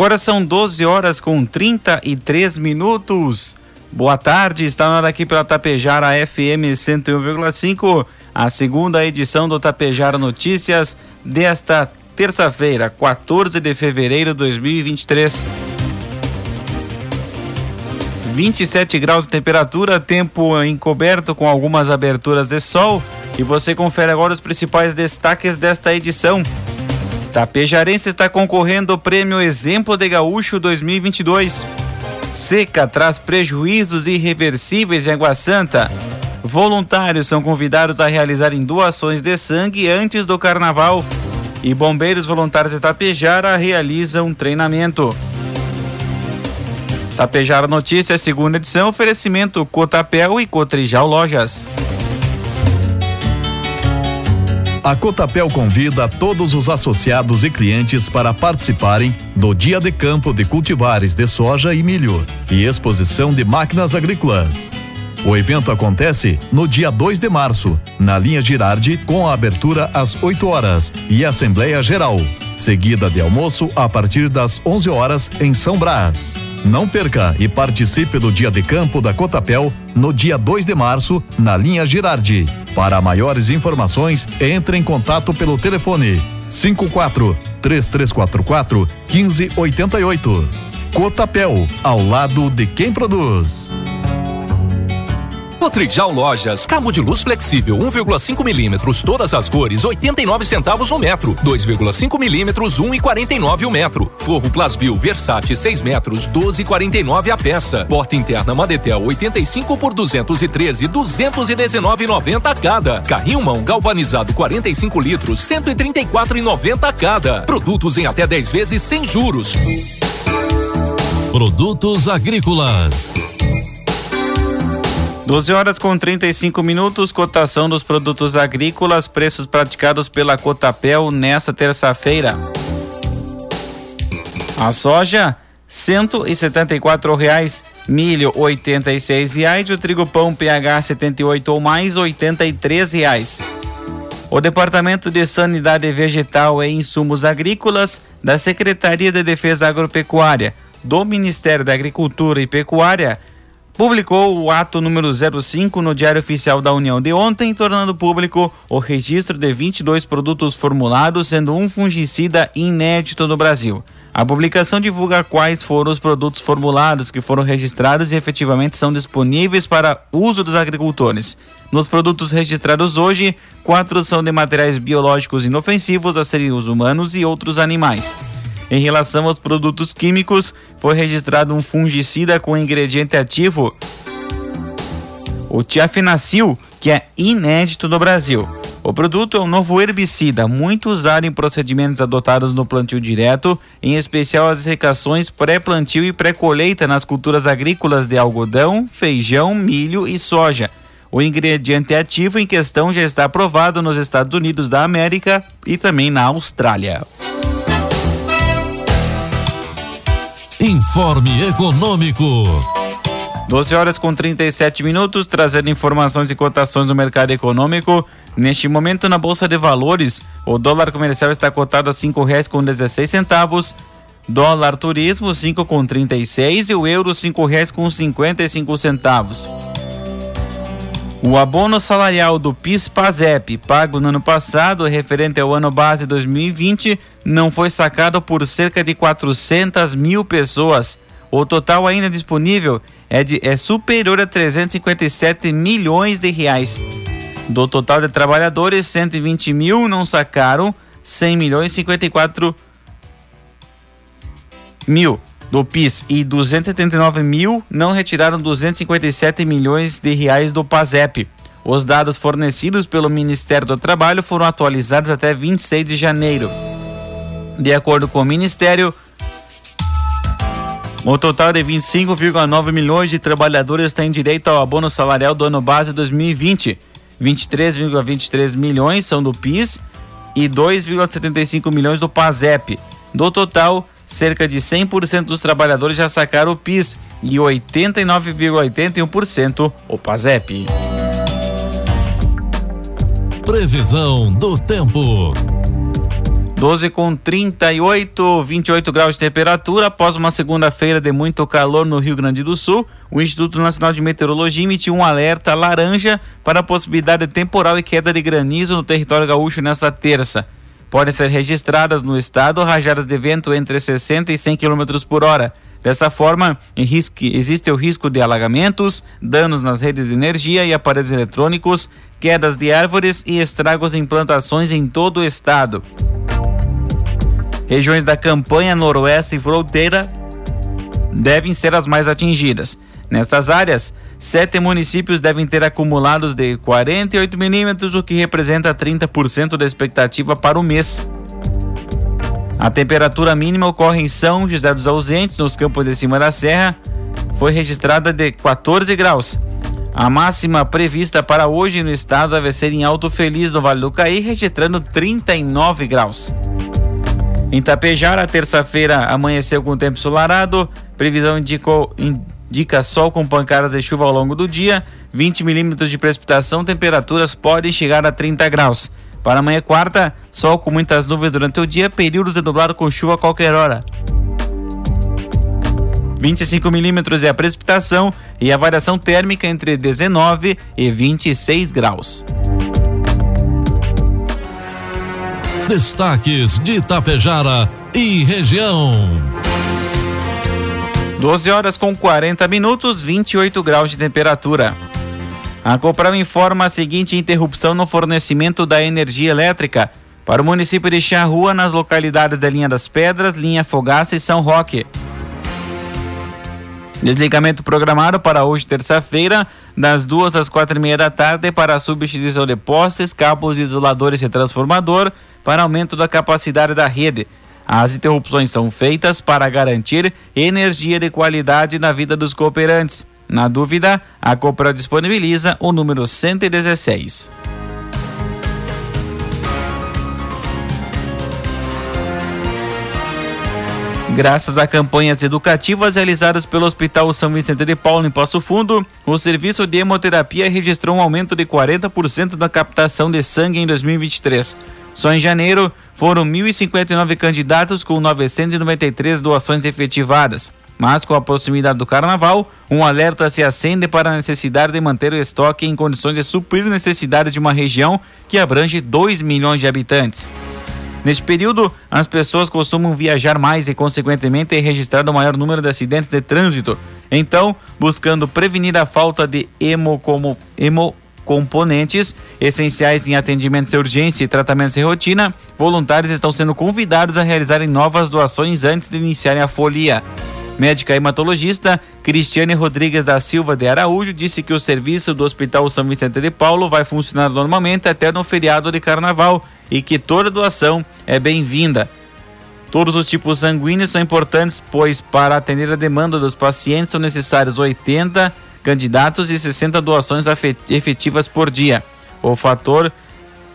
Agora são 12 horas com 33 minutos. Boa tarde, está na hora aqui pela Tapejara FM 101,5, a segunda edição do Tapejara Notícias desta terça-feira, 14 de fevereiro de 2023. 27 graus de temperatura, tempo encoberto com algumas aberturas de sol. E você confere agora os principais destaques desta edição. Tapejarense está concorrendo ao prêmio Exemplo de Gaúcho 2022. Seca traz prejuízos irreversíveis em Água Santa. Voluntários são convidados a realizarem doações de sangue antes do carnaval. E bombeiros voluntários de Tapejara realizam treinamento. Tapejara Notícias, segunda edição, oferecimento Cotapel e Cotrijal Lojas. A Cotapel convida todos os associados e clientes para participarem do Dia de Campo de Cultivares de Soja e Milho e exposição de máquinas agrícolas. O evento acontece no dia 2 de março, na linha Girardi, com a abertura às 8 horas e Assembleia Geral, seguida de almoço a partir das 11 horas em São Brás. Não perca e participe do Dia de Campo da Cotapel no dia 2 de março, na linha Girardi. Para maiores informações, entre em contato pelo telefone 54 3344 1588. Cotapel, ao lado de quem produz. Cotrijal Lojas, cabo de luz flexível 1,5 milímetros, todas as cores, 89 centavos o metro. 2,5 milímetros, 1,49 o metro. Forro Plasbil Versace 6 metros, 12,49 a peça. Porta interna Madetel 85 por 213, 219,90 cada. Carrinho mão galvanizado 45 litros, 134,90 cada. Produtos em até 10 vezes sem juros. Produtos agrícolas 12 horas com 35 minutos, cotação dos produtos agrícolas, preços praticados pela Cotapel nesta terça-feira. A soja, cento e setenta e quatro reais, milho oitenta e seis o trigo pão PH 78 ou mais oitenta e três reais. O Departamento de Sanidade Vegetal e Insumos Agrícolas da Secretaria de Defesa Agropecuária do Ministério da Agricultura e Pecuária publicou o ato número 05 no Diário Oficial da União de ontem, tornando público o registro de 22 produtos formulados, sendo um fungicida inédito no Brasil. A publicação divulga quais foram os produtos formulados que foram registrados e efetivamente são disponíveis para uso dos agricultores. Nos produtos registrados hoje, quatro são de materiais biológicos inofensivos a seres humanos e outros animais. Em relação aos produtos químicos, foi registrado um fungicida com ingrediente ativo, o tiafenacil, que é inédito no Brasil. O produto é um novo herbicida, muito usado em procedimentos adotados no plantio direto, em especial as secações pré-plantio e pré-colheita nas culturas agrícolas de algodão, feijão, milho e soja. O ingrediente ativo em questão já está aprovado nos Estados Unidos da América e também na Austrália. Informe Econômico. 12 horas com 37 minutos, trazendo informações e cotações do mercado econômico. Neste momento, na Bolsa de Valores, o dólar comercial está cotado a cinco reais com 16 centavos, dólar turismo cinco com 36 e o euro cinco reais com 55 centavos. O abono salarial do PIS-PASEP, pago no ano passado, referente ao ano base 2020, não foi sacado por cerca de 400 mil pessoas. O total ainda disponível é, de, é superior a 357 milhões de reais. Do total de trabalhadores, 120 mil não sacaram 100 milhões e 54 mil do PIS e 279 mil não retiraram 257 milhões de reais do PASEP. Os dados fornecidos pelo Ministério do Trabalho foram atualizados até 26 de janeiro. De acordo com o Ministério, O total de 25,9 milhões de trabalhadores têm direito ao abono salarial do ano base 2020. 23,23 milhões são do PIS e 2,75 milhões do PASEP. Do total, cerca de 100% dos trabalhadores já sacaram o PIS e 89,81% o PASEP. Previsão do tempo. 12 com 38, 28 graus de temperatura. Após uma segunda-feira de muito calor no Rio Grande do Sul, o Instituto Nacional de Meteorologia emitiu um alerta laranja para a possibilidade de temporal e queda de granizo no território gaúcho nesta terça. Podem ser registradas no estado rajadas de vento entre 60 e 100 km por hora. Dessa forma, existe o risco de alagamentos, danos nas redes de energia e aparelhos eletrônicos, quedas de árvores e estragos em plantações em todo o estado. Regiões da campanha noroeste e fronteira devem ser as mais atingidas. Nestas áreas, sete municípios devem ter acumulados de 48 milímetros, o que representa 30% da expectativa para o mês. A temperatura mínima ocorre em São José dos Ausentes, nos campos de cima da serra, foi registrada de 14 graus. A máxima prevista para hoje no estado deve ser em Alto Feliz, no Vale do Caí, registrando 39 graus. Em Tapejara, terça-feira amanheceu com tempo solarado. Previsão indicou, indica sol com pancadas de chuva ao longo do dia. 20 milímetros de precipitação, temperaturas podem chegar a 30 graus. Para amanhã, quarta, sol com muitas nuvens durante o dia, períodos de nublado com chuva a qualquer hora. 25 milímetros é a precipitação e a variação térmica entre 19 e 26 graus. Destaques de Itapejara e região. 12 horas com 40 minutos, 28 graus de temperatura. A Copral informa a seguinte interrupção no fornecimento da energia elétrica para o município de Charrua nas localidades da Linha das Pedras, Linha Fogaça e São Roque. Desligamento programado para hoje, terça-feira, das duas às quatro e meia da tarde para a substituição de postes, cabos isoladores e transformador para aumento da capacidade da rede. As interrupções são feitas para garantir energia de qualidade na vida dos cooperantes. Na dúvida, a Copra disponibiliza o número 116. Graças a campanhas educativas realizadas pelo Hospital São Vicente de Paulo em Passo Fundo, o serviço de hemoterapia registrou um aumento de 40% da captação de sangue em 2023. Só em janeiro foram 1.059 candidatos com 993 doações efetivadas. Mas com a proximidade do carnaval, um alerta se acende para a necessidade de manter o estoque em condições de suprir necessidades de uma região que abrange 2 milhões de habitantes. Neste período, as pessoas costumam viajar mais e, consequentemente, é registrado o maior número de acidentes de trânsito. Então, buscando prevenir a falta de hemo como hemo componentes essenciais em atendimento de urgência e tratamentos de rotina, voluntários estão sendo convidados a realizarem novas doações antes de iniciarem a folia. Médica hematologista Cristiane Rodrigues da Silva de Araújo disse que o serviço do Hospital São Vicente de Paulo vai funcionar normalmente até no feriado de carnaval e que toda doação é bem-vinda. Todos os tipos sanguíneos são importantes, pois para atender a demanda dos pacientes são necessários 80 candidatos e 60 doações efetivas por dia. O fator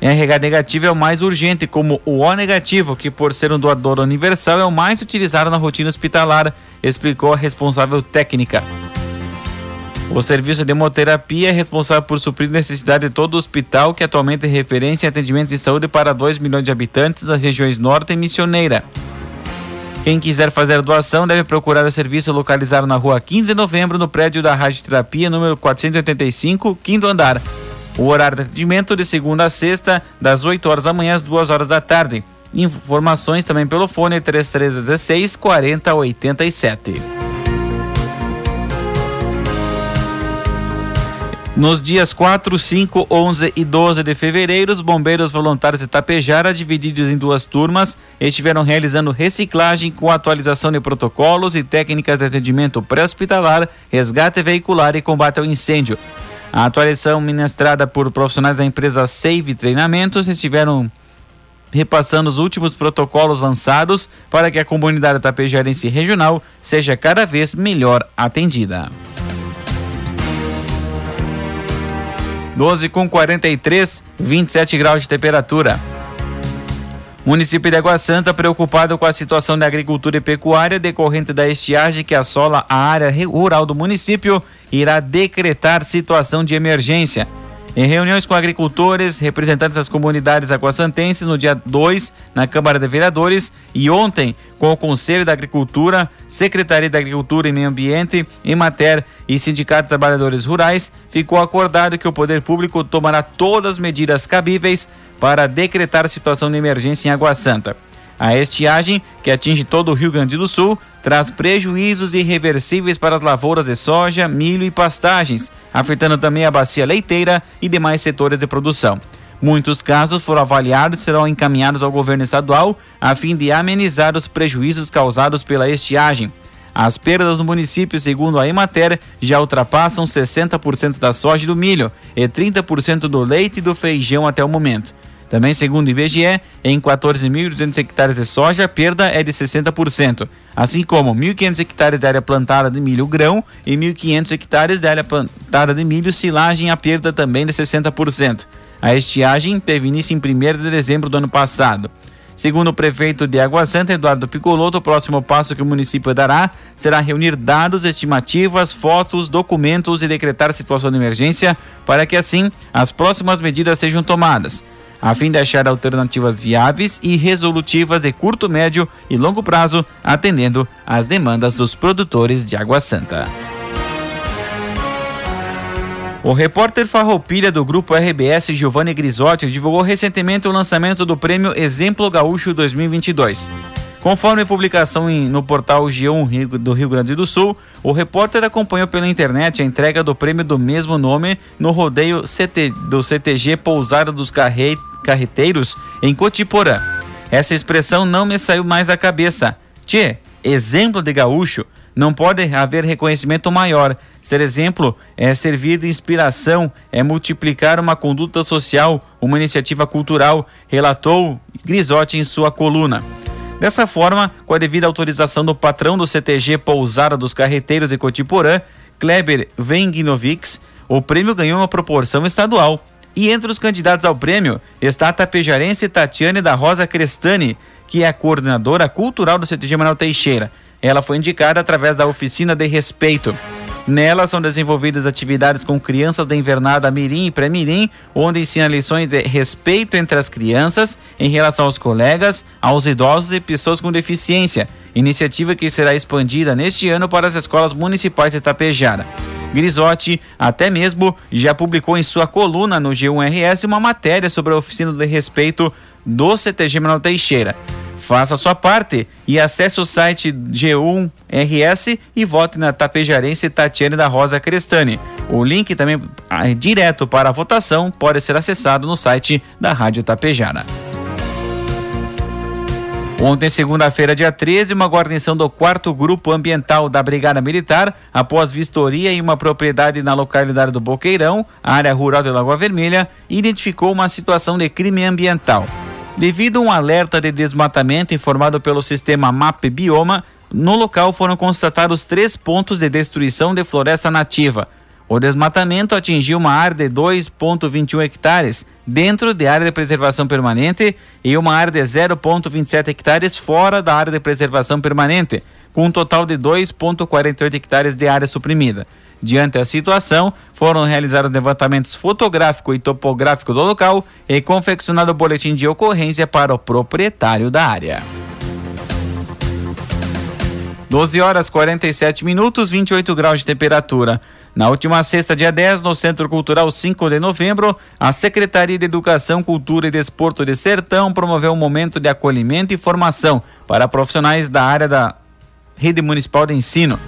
RH negativo é o mais urgente, como o O negativo, que por ser um doador universal é o mais utilizado na rotina hospitalar, explicou a responsável técnica. O serviço de hemoterapia é responsável por suprir necessidade de todo o hospital, que atualmente é referência em atendimento de saúde para 2 milhões de habitantes das regiões Norte e Missioneira. Quem quiser fazer doação deve procurar o serviço localizado na rua 15 de novembro, no prédio da Radioterapia, número 485, quinto andar. O horário de atendimento de segunda a sexta, das 8 horas da manhã às 2 horas da tarde. Informações também pelo fone 3316 4087. Nos dias 4, 5, 11 e 12 de fevereiro, os bombeiros voluntários de Tapejara, divididos em duas turmas, estiveram realizando reciclagem com atualização de protocolos e técnicas de atendimento pré-hospitalar, resgate veicular e combate ao incêndio. A atualização ministrada por profissionais da empresa Save Treinamentos estiveram repassando os últimos protocolos lançados para que a comunidade tapejarense regional seja cada vez melhor atendida. 12 com 43, 27 graus de temperatura. Município de Água Santa, preocupado com a situação da agricultura e pecuária decorrente da estiagem que assola a área rural do município, irá decretar situação de emergência. Em reuniões com agricultores, representantes das comunidades aquaçantenses no dia 2 na Câmara de Vereadores e ontem com o Conselho da Agricultura, Secretaria da Agricultura e Meio Ambiente, Emater e Sindicatos de Trabalhadores Rurais, ficou acordado que o poder público tomará todas as medidas cabíveis para decretar situação de emergência em Água Santa. A estiagem, que atinge todo o Rio Grande do Sul, traz prejuízos irreversíveis para as lavouras de soja, milho e pastagens, afetando também a bacia leiteira e demais setores de produção. Muitos casos foram avaliados e serão encaminhados ao governo estadual a fim de amenizar os prejuízos causados pela estiagem. As perdas no município, segundo a Emater, já ultrapassam 60% da soja e do milho e 30% do leite e do feijão até o momento. Também, segundo o IBGE, em 14.200 hectares de soja, a perda é de 60%, assim como 1.500 hectares de área plantada de milho grão e 1.500 hectares de área plantada de milho silagem, a perda também de 60%. A estiagem teve início em 1 de dezembro do ano passado. Segundo o prefeito de Água Santa, Eduardo Picoloto, o próximo passo que o município dará será reunir dados, estimativas, fotos, documentos e decretar situação de emergência para que assim as próximas medidas sejam tomadas a fim de achar alternativas viáveis e resolutivas de curto, médio e longo prazo, atendendo às demandas dos produtores de Água Santa. O repórter Farroupilha do grupo RBS Giovanni Grisotti divulgou recentemente o lançamento do prêmio Exemplo Gaúcho 2022. Conforme publicação em, no portal G1 do Rio Grande do Sul, o repórter acompanhou pela internet a entrega do prêmio do mesmo nome no rodeio CT, do CTG Pousada dos Carre, Carreteiros, em Cotiporã. Essa expressão não me saiu mais da cabeça. Tchê, exemplo de gaúcho. Não pode haver reconhecimento maior. Ser exemplo é servir de inspiração, é multiplicar uma conduta social, uma iniciativa cultural, relatou Grisotti em sua coluna. Dessa forma, com a devida autorização do patrão do CTG Pousada dos Carreteiros de Cotiporã, Kleber Venginovics, o prêmio ganhou uma proporção estadual. E entre os candidatos ao prêmio está a tapejarense Tatiane da Rosa Crestani, que é a coordenadora cultural do CTG Manuel Teixeira. Ela foi indicada através da oficina de respeito. Nela são desenvolvidas atividades com crianças da invernada Mirim e Pré-Mirim, onde ensina lições de respeito entre as crianças em relação aos colegas, aos idosos e pessoas com deficiência. Iniciativa que será expandida neste ano para as escolas municipais de Itapejara. Grisotti até mesmo já publicou em sua coluna no G1RS uma matéria sobre a oficina de respeito do CTG Manuel Teixeira. Faça a sua parte e acesse o site G1RS e vote na tapejarense Tatiane da Rosa Crestani. O link também ah, direto para a votação pode ser acessado no site da Rádio Tapejara. Ontem, segunda-feira, dia 13, uma guarnição do 4 Grupo Ambiental da Brigada Militar, após vistoria em uma propriedade na localidade do Boqueirão, área rural de Lagoa Vermelha, identificou uma situação de crime ambiental. Devido a um alerta de desmatamento informado pelo sistema MAP Bioma, no local foram constatados três pontos de destruição de floresta nativa. O desmatamento atingiu uma área de 2,21 hectares dentro da área de preservação permanente e uma área de 0,27 hectares fora da área de preservação permanente, com um total de 2,48 hectares de área suprimida. Diante da situação, foram realizados levantamentos fotográfico e topográfico do local e confeccionado o boletim de ocorrência para o proprietário da área. 12 horas 47 minutos, 28 graus de temperatura. Na última sexta, dia 10, no Centro Cultural 5 de novembro, a Secretaria de Educação, Cultura e Desporto de Sertão promoveu um momento de acolhimento e formação para profissionais da área da Rede Municipal de Ensino.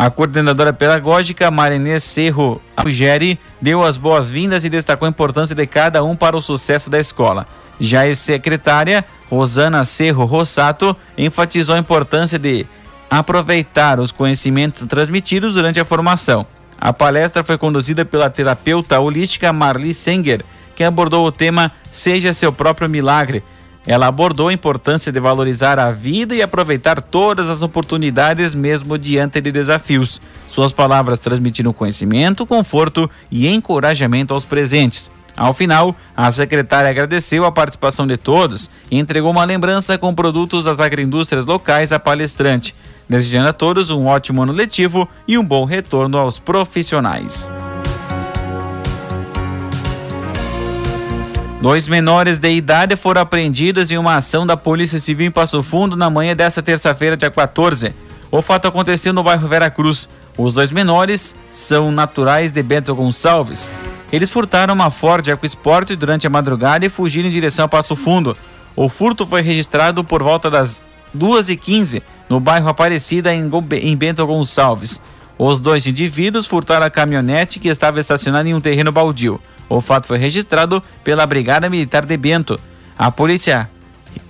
A coordenadora pedagógica Marinês Cerro Algeri deu as boas-vindas e destacou a importância de cada um para o sucesso da escola. Já a secretária Rosana Cerro Rossato enfatizou a importância de aproveitar os conhecimentos transmitidos durante a formação. A palestra foi conduzida pela terapeuta holística Marli Senger, que abordou o tema Seja seu próprio milagre. Ela abordou a importância de valorizar a vida e aproveitar todas as oportunidades, mesmo diante de desafios. Suas palavras transmitiram conhecimento, conforto e encorajamento aos presentes. Ao final, a secretária agradeceu a participação de todos e entregou uma lembrança com produtos das agroindústrias locais à palestrante, desejando a todos um ótimo ano letivo e um bom retorno aos profissionais. Dois menores de idade foram apreendidos em uma ação da Polícia Civil em Passo Fundo na manhã desta terça-feira, dia 14. O fato aconteceu no bairro Vera Cruz. Os dois menores são naturais de Bento Gonçalves. Eles furtaram uma Ford EcoSport durante a madrugada e fugiram em direção a Passo Fundo. O furto foi registrado por volta das 2h15 no bairro Aparecida, em Bento Gonçalves. Os dois indivíduos furtaram a caminhonete que estava estacionada em um terreno baldio. O fato foi registrado pela Brigada Militar de Bento. A Polícia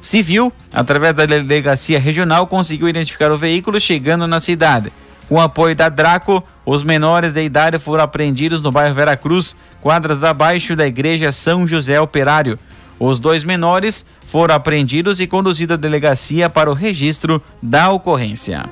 Civil, através da Delegacia Regional, conseguiu identificar o veículo chegando na cidade. Com apoio da Draco, os menores de idade foram apreendidos no bairro Veracruz, quadras abaixo da Igreja São José Operário. Os dois menores foram apreendidos e conduzidos à delegacia para o registro da ocorrência.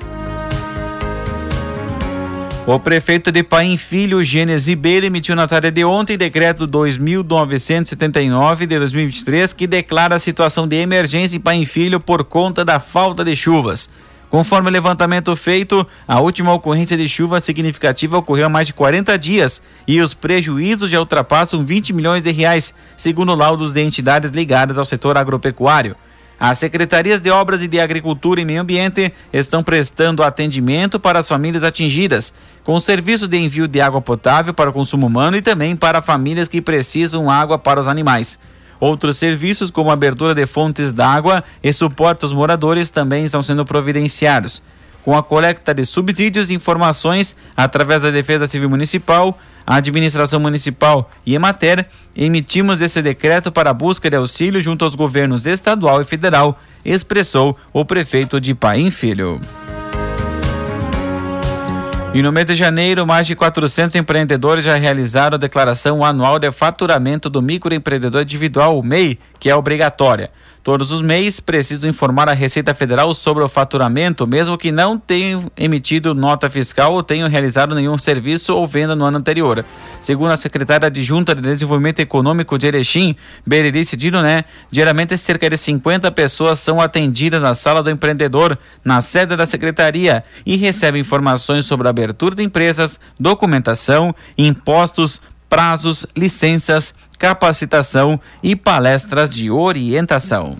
O prefeito de Paim Filho, Gênesis Ribeiro, emitiu na tarde de ontem decreto 2979 de 2023 que declara a situação de emergência em Paim Filho por conta da falta de chuvas. Conforme o levantamento feito, a última ocorrência de chuva significativa ocorreu há mais de 40 dias e os prejuízos já ultrapassam 20 milhões de reais, segundo laudos de entidades ligadas ao setor agropecuário. As secretarias de Obras e de Agricultura e Meio Ambiente estão prestando atendimento para as famílias atingidas, com serviço de envio de água potável para o consumo humano e também para famílias que precisam água para os animais. Outros serviços, como abertura de fontes d'água e suporte aos moradores, também estão sendo providenciados com a coleta de subsídios e informações através da Defesa Civil Municipal, a Administração Municipal e Emater, emitimos esse decreto para busca de auxílio junto aos governos estadual e federal, expressou o prefeito de Paim Filho. E no mês de janeiro, mais de 400 empreendedores já realizaram a declaração anual de faturamento do microempreendedor individual, o MEI, que é obrigatória. Todos os meses precisam informar a Receita Federal sobre o faturamento, mesmo que não tenham emitido nota fiscal ou tenham realizado nenhum serviço ou venda no ano anterior. Segundo a secretária adjunta de Desenvolvimento Econômico de Erechim, Berenice Didoné, diariamente cerca de 50 pessoas são atendidas na sala do empreendedor, na sede da secretaria, e recebem informações sobre a abertura de empresas, documentação, impostos, prazos, licenças, capacitação e palestras de orientação.